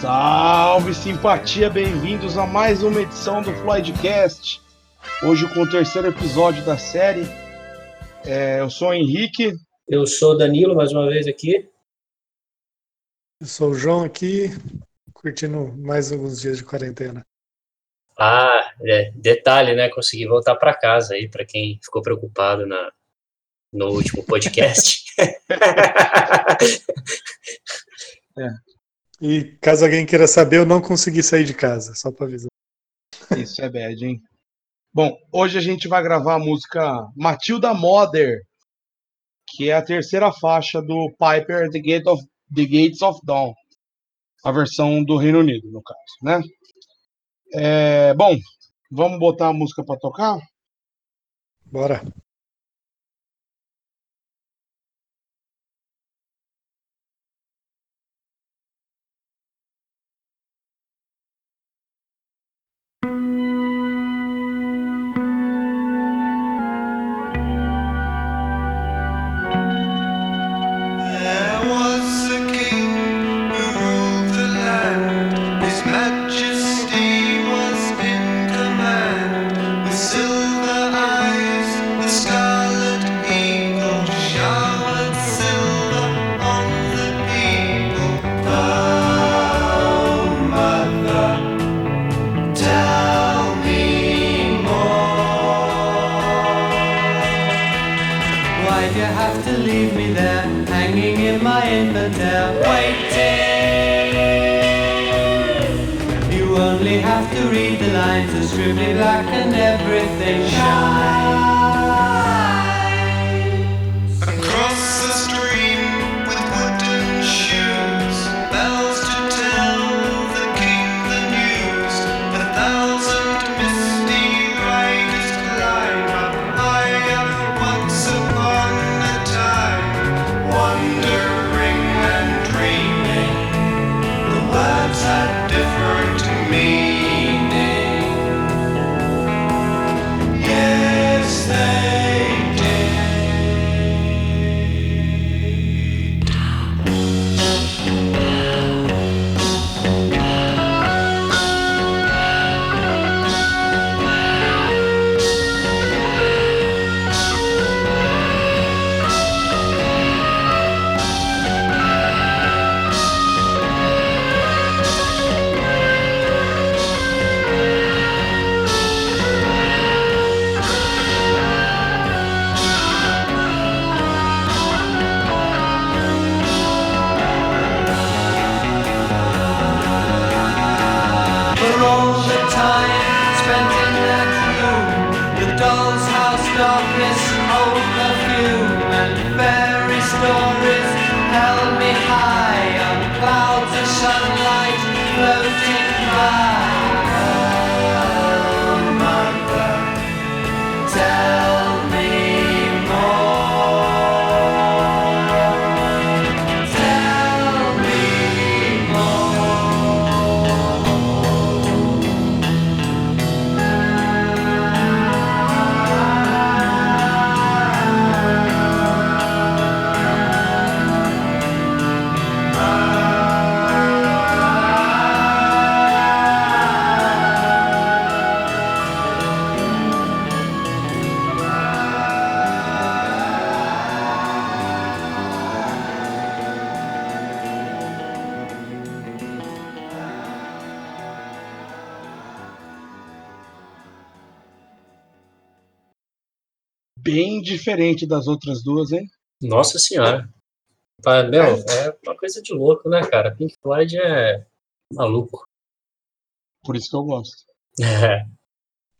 Salve simpatia, bem-vindos a mais uma edição do Floydcast. Hoje com o terceiro episódio da série. É, eu sou o Henrique. Eu sou o Danilo, mais uma vez aqui. Eu sou o João aqui, curtindo mais alguns dias de quarentena. Ah, é, detalhe, né? Consegui voltar para casa aí, para quem ficou preocupado na, no último podcast. é. E caso alguém queira saber, eu não consegui sair de casa, só para avisar. Isso é bad, hein? Bom, hoje a gente vai gravar a música Matilda Mother, que é a terceira faixa do Piper The, Gate of, The Gates of Dawn, a versão do Reino Unido, no caso, né? É, bom, vamos botar a música para tocar? Bora. lying and they're waiting. You only have to read the lines, of scribbly black and everything shines. Bem diferente das outras duas, hein? Nossa senhora. Meu, é uma coisa de louco, né, cara? Pink Floyd é maluco. Por isso que eu gosto. É.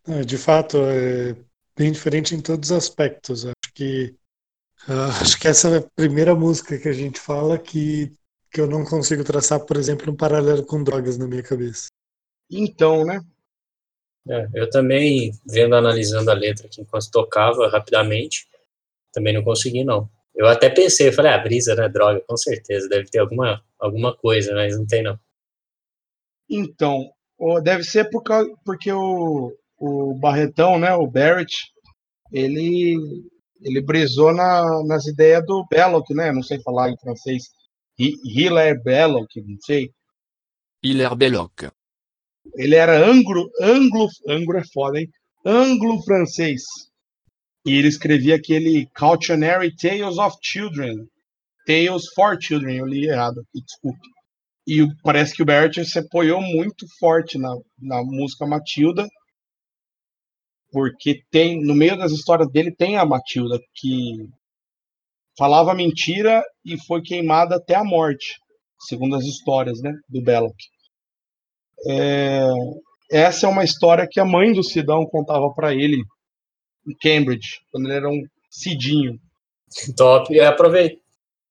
é de fato, é bem diferente em todos os aspectos. Acho que uh, acho que essa é a primeira música que a gente fala que, que eu não consigo traçar, por exemplo, um paralelo com drogas na minha cabeça. Então, né? É, eu também, vendo, analisando a letra aqui enquanto tocava rapidamente, também não consegui, não. Eu até pensei, falei, ah, brisa, né, droga, com certeza, deve ter alguma, alguma coisa, mas não tem, não. Então, deve ser por causa, porque o, o Barretão, né, o Barrett, ele, ele brisou na, nas ideias do Belloc, né, não sei falar em francês, Hiller Belloc, não sei, Hilaire Belloc. Ele era anglo, anglo, anglo é foda, hein? Anglo-francês. E ele escrevia aquele Cautionary Tales of Children. Tales for Children, eu li errado aqui, desculpe. E parece que o Barrett se apoiou muito forte na, na música Matilda, porque tem no meio das histórias dele tem a Matilda que falava mentira e foi queimada até a morte, segundo as histórias, né, do Belloc. É, essa é uma história que a mãe do Sidão contava para ele em Cambridge, quando ele era um Cidinho. Top. E aprovei-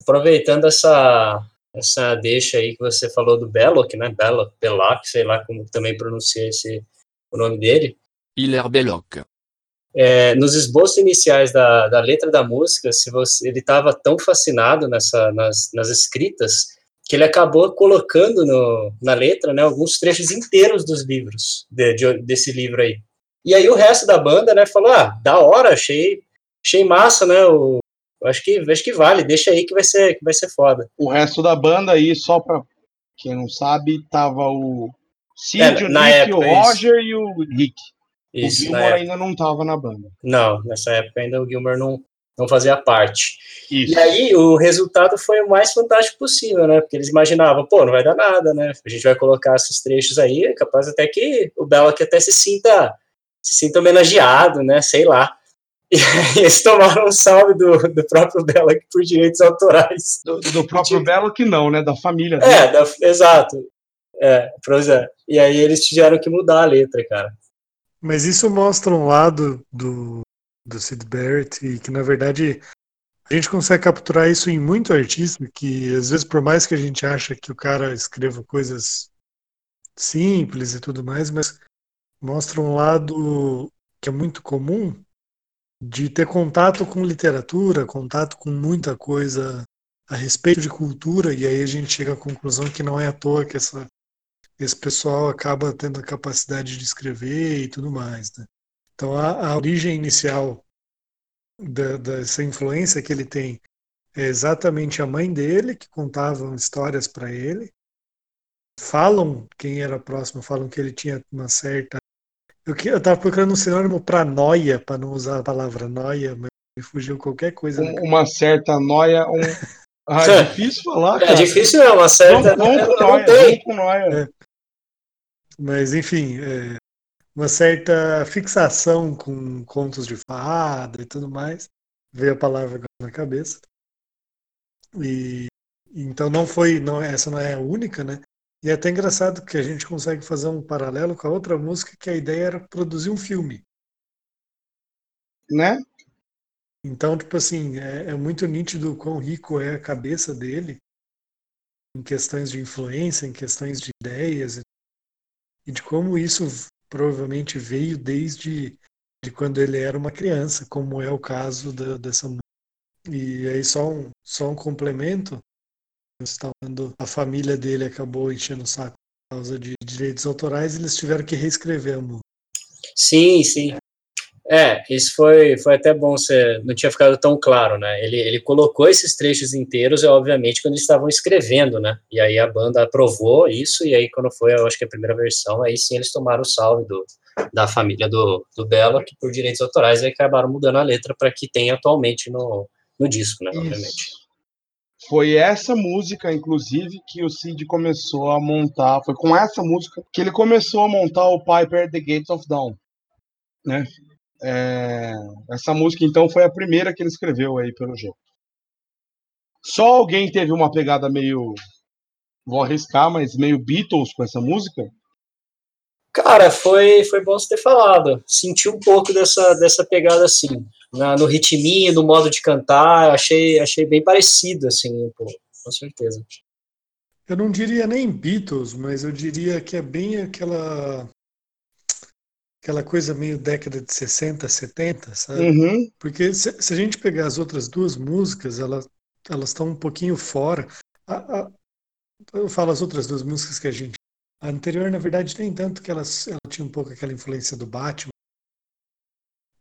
aproveitando essa, essa deixa aí que você falou do Belloc, né? Belloc, Belloc, sei lá como também pronuncia esse, o nome dele. Hilaire Belloc. É, nos esboços iniciais da, da letra da música, se você, ele estava tão fascinado nessa, nas, nas escritas que ele acabou colocando no, na letra né, alguns trechos inteiros dos livros, de, de- desse livro aí. E aí o resto da banda né, falou, ah, da hora, achei, achei massa, né, o, acho, que, acho que vale, deixa aí que vai ser, que vai ser foda. O resto da banda aí, só pra quem não sabe, tava o Cid, É, o Nick, época, o isso. Roger e o Rick. Isso, o Gilmore época. ainda não tava na banda. Não, nessa época ainda o Gilmer não, não fazia parte. Isso. E aí o resultado foi o mais fantástico possível, né? Porque eles imaginavam, pô, não vai dar nada, né? A gente vai colocar esses trechos aí, é capaz até que o Belloc até se sinta, se sinta homenageado, né? Sei lá. E aí eles tomaram um salve do, do próprio Belloc por direitos autorais. Do, do próprio que não, né? Da família dele. É, da- exato. É, pois é. E aí eles tiveram que mudar a letra, cara. Mas isso mostra um lado do, do Sid Barrett e que, na verdade, a gente consegue capturar isso em muito artista, que às vezes, por mais que a gente acha que o cara escreva coisas simples e tudo mais, mas mostra um lado que é muito comum de ter contato com literatura, contato com muita coisa a respeito de cultura, e aí a gente chega à conclusão que não é à toa que essa esse pessoal acaba tendo a capacidade de escrever e tudo mais. Né? Então, a, a origem inicial da, dessa influência que ele tem é exatamente a mãe dele, que contavam histórias para ele. Falam, quem era próximo, falam que ele tinha uma certa. Eu estava procurando um sinônimo para noia, para não usar a palavra noia, mas me fugiu qualquer coisa. Um- uma certa noia. Um... Ah, é difícil falar, É cara. difícil, é uma certa. Não noia, tem. vamos com noia. Mas, enfim, é, uma certa fixação com contos de fada e tudo mais. Veio a palavra agora na cabeça. E então não foi, não, essa não é a única, né? E é até engraçado que a gente consegue fazer um paralelo com a outra música, que a ideia era produzir um filme. Né? Então, tipo assim, é, é muito nítido o quão rico é a cabeça dele em questões de influência, em questões de ideias e, e de como isso provavelmente veio desde de quando ele era uma criança, como é o caso da, dessa música. E aí só um, só um complemento, tá falando, a família dele acabou enchendo o saco por causa de direitos autorais, eles tiveram que reescrever a música. Sim, sim. É, isso foi, foi até bom, você não tinha ficado tão claro, né? Ele, ele colocou esses trechos inteiros, é, obviamente, quando eles estavam escrevendo, né? E aí a banda aprovou isso, e aí quando foi, eu acho que a primeira versão, aí sim eles tomaram o salve do, da família do, do Belo, que por direitos autorais, e acabaram mudando a letra para que tenha atualmente no, no disco, né? Obviamente. Isso. Foi essa música, inclusive, que o Cid começou a montar. Foi com essa música que ele começou a montar o Piper The Gates of Dawn. Né? É, essa música, então, foi a primeira que ele escreveu aí, pelo jeito. Só alguém teve uma pegada meio. Vou arriscar, mas meio Beatles com essa música. Cara, foi, foi bom você ter falado. Senti um pouco dessa, dessa pegada assim, na, no ritminho, no modo de cantar, achei, achei bem parecido, assim, pô, com certeza. Eu não diria nem Beatles, mas eu diria que é bem aquela aquela coisa meio década de 60, 70, sabe? Uhum. Porque se, se a gente pegar as outras duas músicas, elas elas estão um pouquinho fora. A, a, eu falo as outras duas músicas que a gente. A anterior, na verdade, nem tanto que elas, ela tinha um pouco aquela influência do Batman.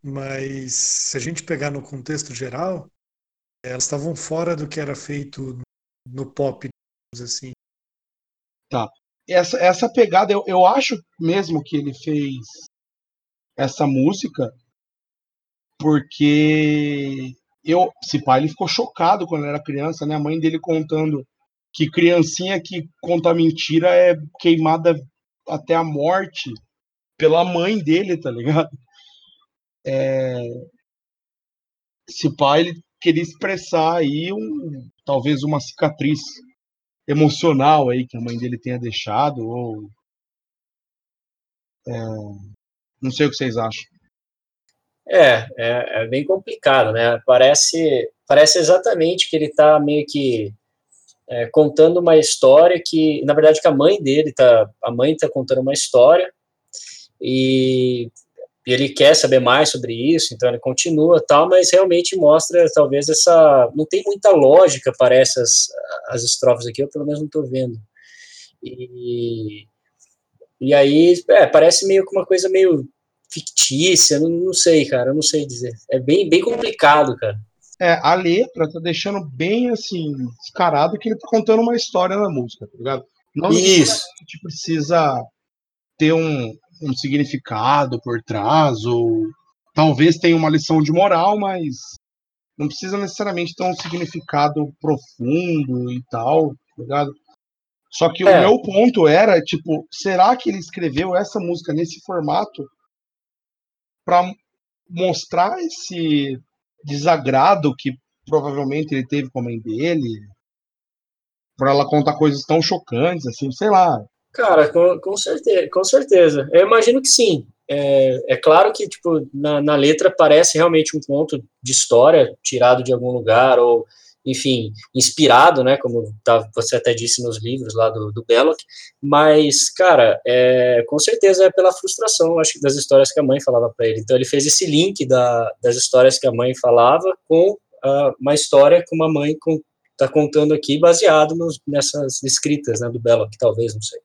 Mas se a gente pegar no contexto geral, elas estavam fora do que era feito no pop, digamos assim. essa, essa pegada, eu, eu acho mesmo que ele fez essa música porque eu, esse pai ele ficou chocado quando era criança, né? A mãe dele contando que criancinha que conta mentira é queimada até a morte pela mãe dele, tá ligado? É... Esse pai ele queria expressar aí um, talvez uma cicatriz emocional aí que a mãe dele tenha deixado ou é... não sei o que vocês acham. É, é, é, bem complicado, né? Parece, parece exatamente que ele está meio que é, contando uma história que, na verdade, que a mãe dele tá, a mãe está contando uma história e, e, ele quer saber mais sobre isso, então ele continua tal, mas realmente mostra talvez essa, não tem muita lógica parece as, as estrofes aqui, eu pelo menos não estou vendo. E, e aí, é, parece meio que uma coisa meio fictícia, não, não sei, cara, não sei dizer. É bem, bem complicado, cara. É, a letra tá deixando bem assim, descarado que ele tá contando uma história na música, tá ligado? Não Isso. A gente precisa ter um, um significado por trás, ou talvez tenha uma lição de moral, mas não precisa necessariamente ter um significado profundo e tal, tá ligado? Só que é. o meu ponto era, tipo, será que ele escreveu essa música nesse formato para mostrar esse desagrado que provavelmente ele teve com a mãe dele, para ela contar coisas tão chocantes, assim, sei lá. Cara, com, com certeza, com certeza. Eu imagino que sim. É, é claro que, tipo, na, na letra parece realmente um ponto de história tirado de algum lugar, ou enfim, inspirado, né, como tá, você até disse nos livros lá do, do Belloc, mas, cara, é, com certeza é pela frustração, acho que das histórias que a mãe falava para ele. Então ele fez esse link da, das histórias que a mãe falava com uh, uma história que uma mãe com, tá contando aqui, baseado nos, nessas escritas, né, do Belloc, talvez, não sei.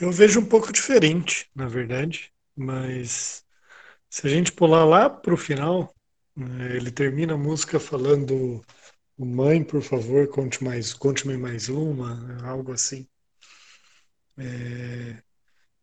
Eu vejo um pouco diferente, na verdade, mas se a gente pular lá para o final, ele termina a música falando Mãe, por favor, conte mais, conte-me mais uma, algo assim. É,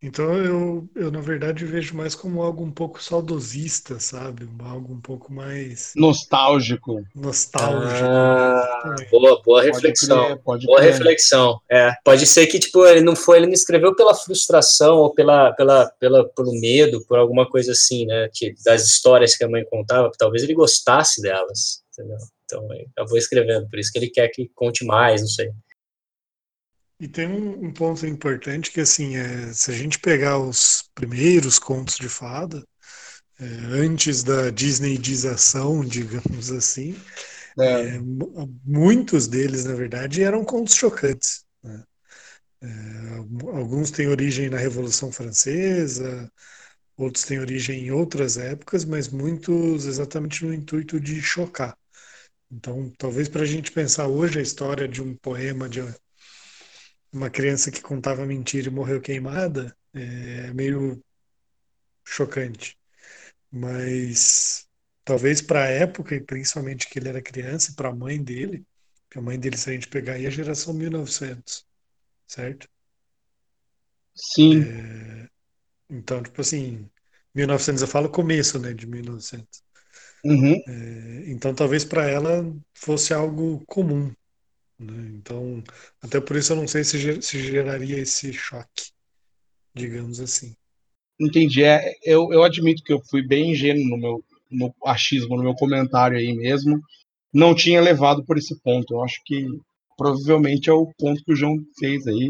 então eu, eu, na verdade, vejo mais como algo um pouco saudosista, sabe? Algo um pouco mais. Nostálgico. Nostálgico. Ah, boa, boa reflexão. Crer, boa crer. reflexão. É, pode ser que, tipo, ele não foi, ele não escreveu pela frustração ou pela, pela, pela, pelo medo, por alguma coisa assim, né? Que, das histórias que a mãe contava, talvez ele gostasse delas, entendeu? Então, ele acabou escrevendo, por isso que ele quer que conte mais, não sei. E tem um, um, ponto importante que, assim, é, se a gente pegar os primeiros contos de fada, é, antes da Disneyização, digamos assim, é. é muitos deles, na verdade, eram contos chocantes. Né? É, alguns têm origem na Revolução Francesa, outros têm origem em outras épocas, mas muitos exatamente no intuito de chocar. Então, talvez para a gente pensar hoje a história de um poema de uma criança que contava mentira e morreu queimada é meio chocante. Mas talvez para a época, e principalmente que ele era criança, e para a mãe dele, a mãe dele, se a gente pegar aí, é a geração 1900, certo? Sim. É, então, tipo assim, 1900 eu falo começo, né, de 1900. Uhum. É, então, talvez para ela fosse algo comum, né? Então, até por isso eu não sei se, se geraria esse choque, digamos assim. Entendi. É, eu, eu admito que eu fui bem ingênuo no meu no achismo, no meu comentário aí mesmo. Não tinha levado por esse ponto. Eu acho que provavelmente é o ponto que o João fez aí,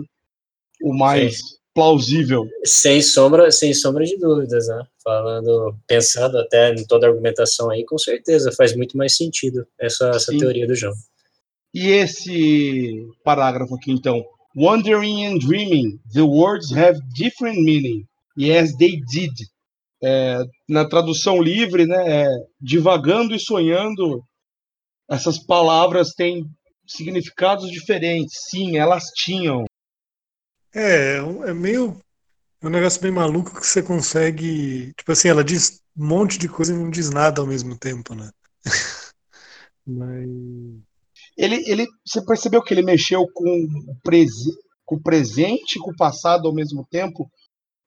o mais Sim. plausível. Sem sombra, sem sombra de dúvidas, né? Falando, pensando até em toda a argumentação aí, com certeza faz muito mais sentido essa, essa teoria do João. E esse parágrafo aqui, então. Wondering and dreaming, the words have different meaning. Yes, they did. É, na tradução livre, né, é, divagando e sonhando, essas palavras têm significados diferentes. Sim, elas tinham. É, é meio. É um negócio bem maluco que você consegue. Tipo assim, ela diz um monte de coisa e não diz nada ao mesmo tempo, né? Mas. Ele, ele, você percebeu que ele mexeu com o, presi, com o presente e com o passado ao mesmo tempo,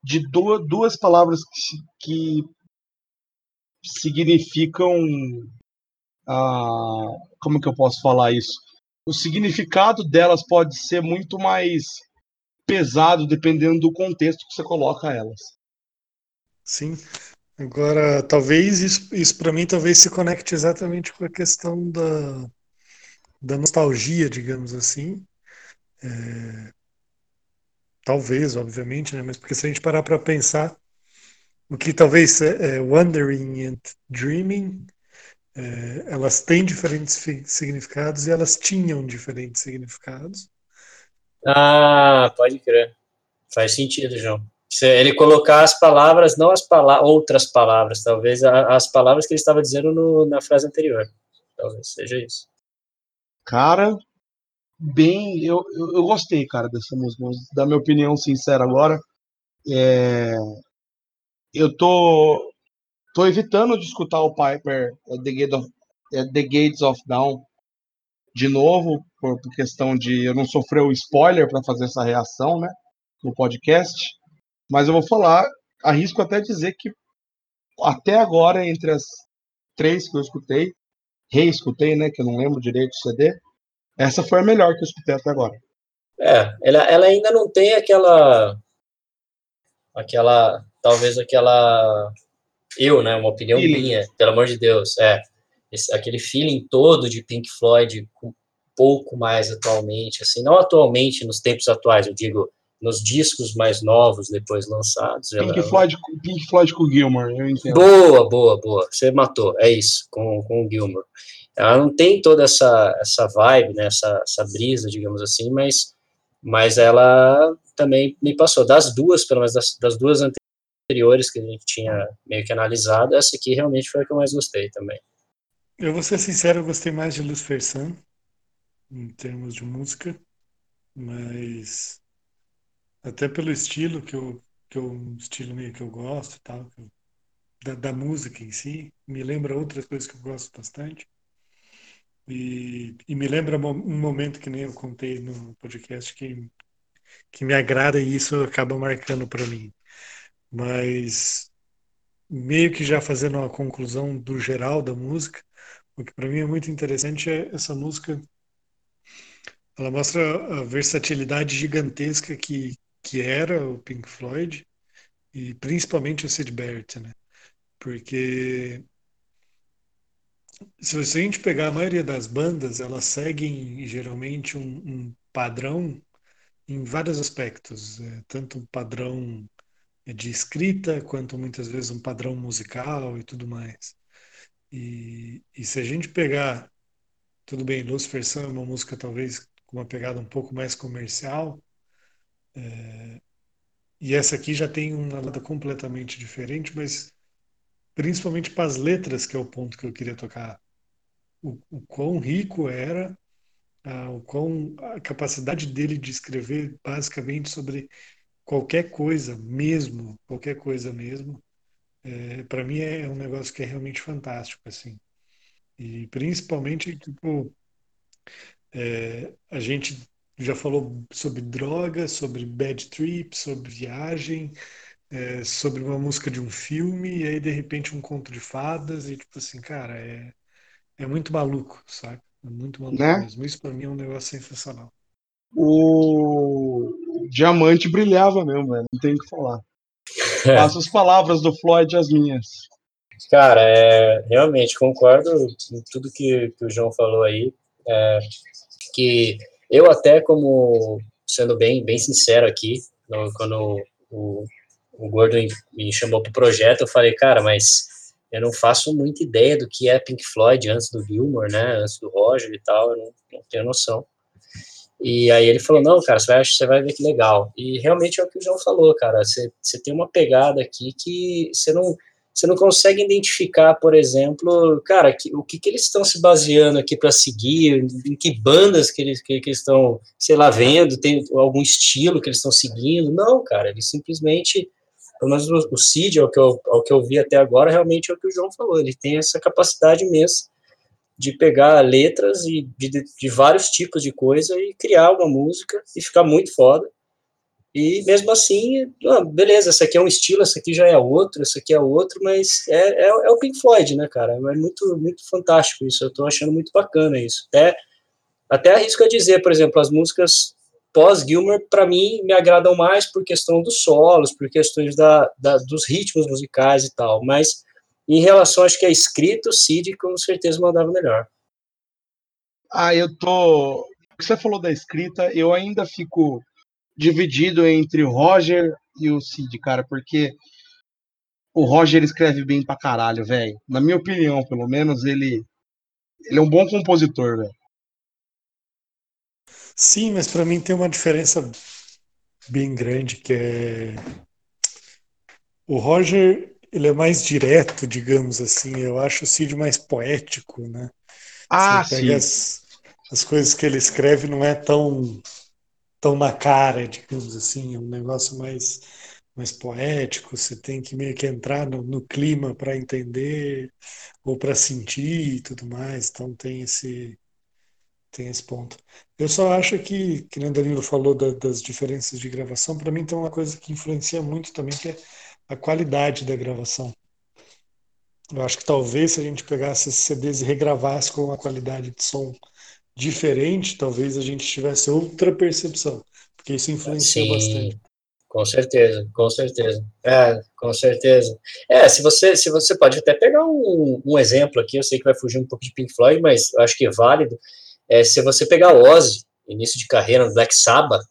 de duas, duas palavras que, que significam. Ah, como que eu posso falar isso? O significado delas pode ser muito mais pesado dependendo do contexto que você coloca elas. Sim. Agora, talvez isso, isso para mim talvez se conecte exatamente com a questão da, da nostalgia, digamos assim. É, talvez, obviamente, né? Mas porque se a gente parar para pensar o que talvez é, é, Wandering and Dreaming, é, elas têm diferentes significados e elas tinham diferentes significados. Ah, pode crer. Faz sentido, João. Se ele colocar as palavras, não as pala outras palavras, talvez as palavras que ele estava dizendo no, na frase anterior. Talvez seja isso. Cara, bem. Eu, eu, eu gostei, cara, dessa música. Da minha opinião sincera agora. É, eu tô, tô evitando de escutar o Piper The, Gate of, The Gates of Dawn de novo, por, por questão de eu não sofrer o spoiler para fazer essa reação, né, no podcast. Mas eu vou falar, arrisco até dizer que até agora, entre as três que eu escutei, reescutei, né, que eu não lembro direito do CD, essa foi a melhor que eu escutei até agora. É, ela, ela ainda não tem aquela, aquela, talvez aquela, eu, né, uma opinião feeling. minha, pelo amor de Deus, é, esse, aquele feeling todo de Pink Floyd, um pouco mais atualmente, assim, não atualmente nos tempos atuais, eu digo nos discos mais novos depois lançados. Pink, ela, Floyd, Pink Floyd com o Gilmore, eu entendo. Boa, boa, boa. Você matou, é isso, com, com o Gilmore. Ela não tem toda essa, essa vibe, né, essa, essa brisa, digamos assim, mas, mas ela também me passou. Das duas, pelo menos das, das duas anteriores que a gente tinha meio que analisado, essa aqui realmente foi a que eu mais gostei também. Eu vou ser sincero, eu gostei mais de Luz Fersan, em termos de música, mas até pelo estilo que eu, que eu estilo meio que eu gosto, tal, eu, da, da música em si, me lembra outras coisas que eu gosto bastante. E, e me lembra um momento que nem eu contei no podcast que, que me agrada e isso acaba marcando para mim. Mas meio que já fazendo uma conclusão do geral da música, o que para mim é muito interessante é essa música. Ela mostra a versatilidade gigantesca que, que era o Pink Floyd e principalmente o Sid Barrett, né? Porque se a gente pegar a maioria das bandas, elas seguem geralmente um, um padrão em vários aspectos, é, tanto um padrão de escrita quanto muitas vezes um padrão musical e tudo mais. E, e se a gente pegar, tudo bem, Lucifer Sun é uma música talvez com uma pegada um pouco mais comercial, é, e essa aqui já tem uma lata completamente diferente, mas principalmente para as letras, que é o ponto que eu queria tocar. O, o quão rico era, a, o quão, a capacidade dele de escrever basicamente sobre qualquer coisa mesmo, qualquer coisa mesmo, é, para mim é um negócio que é realmente fantástico, assim. E principalmente, tipo, é, a gente já falou sobre droga, sobre bad trip, sobre viagem, é, sobre uma música de um filme, e aí de repente um conto de fadas, e tipo assim, cara, é, é muito maluco, sabe? É muito maluco né? mesmo. Isso para mim é um negócio sensacional. O diamante brilhava mesmo, velho. Não tem o que falar. Faço as palavras do Floyd as minhas. Cara, é, realmente concordo com tudo que, que o João falou aí. É, que eu até como sendo bem bem sincero aqui, no, quando o, o Gordo me chamou para o projeto, eu falei, cara, mas eu não faço muita ideia do que é Pink Floyd antes do Gilmore, né, antes do Roger e tal, eu não, não tenho noção. E aí ele falou, não, cara, você vai, você vai ver que legal. E realmente é o que o João falou, cara, você, você tem uma pegada aqui que você não, você não consegue identificar, por exemplo, cara, que, o que, que eles estão se baseando aqui para seguir, em que bandas que eles, que, que estão, sei lá, vendo, tem algum estilo que eles estão seguindo. Não, cara, eles simplesmente, pelo menos o, o Cid, ao que, eu, ao que eu vi até agora, realmente é o que o João falou, ele tem essa capacidade imensa de pegar letras e de, de, vários tipos de coisa e criar uma música e ficar muito foda. E mesmo assim, ah, beleza, esse aqui é um estilo, esse aqui já é outro, esse aqui é outro, mas é, é, é, o Pink Floyd, né, cara? É muito, muito fantástico isso, eu tô achando muito bacana isso. Até, até arrisco a dizer, por exemplo, as músicas pós-Gilmer, para mim, me agradam mais por questão dos solos, por questões da, da, dos ritmos musicais e tal, mas em relação, acho que a escrita, o Cid com certeza mandava melhor. Ah, eu tô... O que você falou da escrita, eu ainda fico dividido entre o Roger e o Cid, cara, porque o Roger escreve bem pra caralho, velho. Na minha opinião, pelo menos, ele, ele é um bom compositor, velho. Sim, mas para mim tem uma diferença bem grande que é o Roger ele é mais direto, digamos assim. Eu acho o Cid mais poético, né? Ah, Você pega sim. As, as coisas que ele escreve não é tão tão na cara, digamos assim, é um negócio mais mais poético, você tem que meio que entrar no, no clima para entender ou para sentir e tudo mais, então tem esse tem esse ponto. Eu só acho que, que o Danilo falou da, das diferenças de gravação, para mim tem uma coisa que influencia muito também, que é a qualidade da gravação. Eu acho que talvez se a gente pegasse esses CDs e regravasse com uma qualidade de som diferente, talvez a gente tivesse outra percepção, porque isso influencia Sim, bastante. Com certeza, com certeza. É, com certeza. É, se você, se você pode até pegar um, um exemplo aqui, eu sei que vai fugir um pouco de Pink Floyd, mas eu acho que é válido. É, se você pegar o Ozzy, início de carreira no Black Sabbath,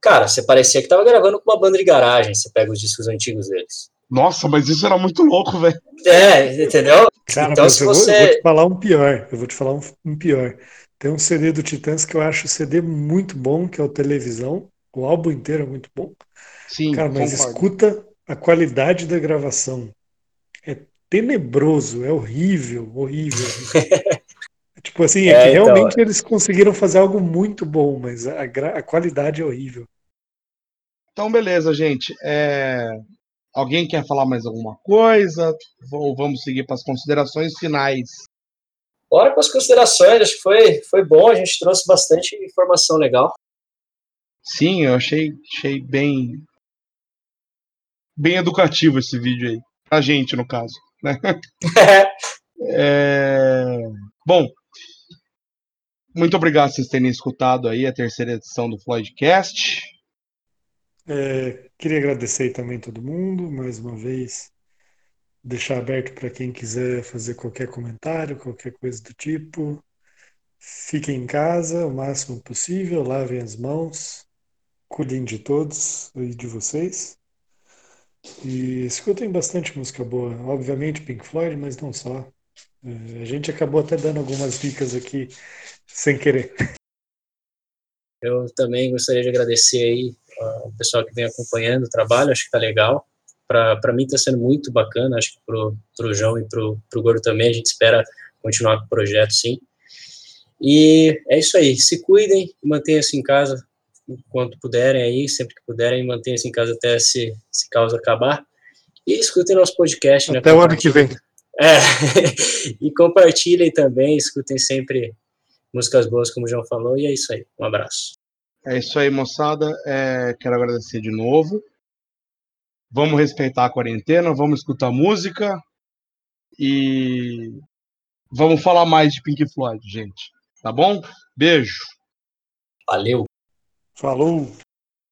cara, você parecia que tava gravando com uma banda de garagem, você pega os discos antigos deles. Nossa, mas isso era muito louco, velho. É, entendeu? Cara, então, se você... eu, vou, eu, vou, te falar um pior, eu vou te falar um, um pior. Tem um CD do Titãs que eu acho o CD muito bom, que é o Televisão. O álbum inteiro é muito bom. Sim, Cara, mas concordo. escuta a qualidade da gravação. É tenebroso, é horrível, horrível. tipo assim, é, é que então... realmente eles conseguiram fazer algo muito bom, mas a, a qualidade é horrível. Então, beleza, gente. É... Alguém quer falar mais alguma coisa? Ou vamos seguir para as considerações finais? Bora para as considerações, acho que foi, foi bom, a gente trouxe bastante informação legal. Sim, eu achei, achei bem bem educativo esse vídeo aí. Pra gente, no caso. Né? é... Bom, muito obrigado por vocês terem escutado aí a terceira edição do Floydcast. É, queria agradecer também todo mundo, mais uma vez deixar aberto para quem quiser fazer qualquer comentário, qualquer coisa do tipo. Fiquem em casa o máximo possível, lavem as mãos, cuidem de todos e de vocês. E escutem bastante música boa. Obviamente Pink Floyd, mas não só. É, a gente acabou até dando algumas dicas aqui sem querer. Eu também gostaria de agradecer aí o pessoal que vem acompanhando o trabalho, acho que tá legal para mim está sendo muito bacana, acho que para o João e para o Gordo também, a gente espera continuar com o projeto, sim. E é isso aí, se cuidem, mantenham-se em casa enquanto puderem aí, sempre que puderem, mantenham-se em casa até esse, esse caos acabar. E escutem nosso podcast, né? Até o ano que vem. É, e compartilhem também, escutem sempre músicas boas, como o João falou, e é isso aí. Um abraço. É isso aí, moçada. É, quero agradecer de novo. Vamos respeitar a quarentena, vamos escutar música e vamos falar mais de Pink Floyd, gente. Tá bom? Beijo. Valeu. Falou.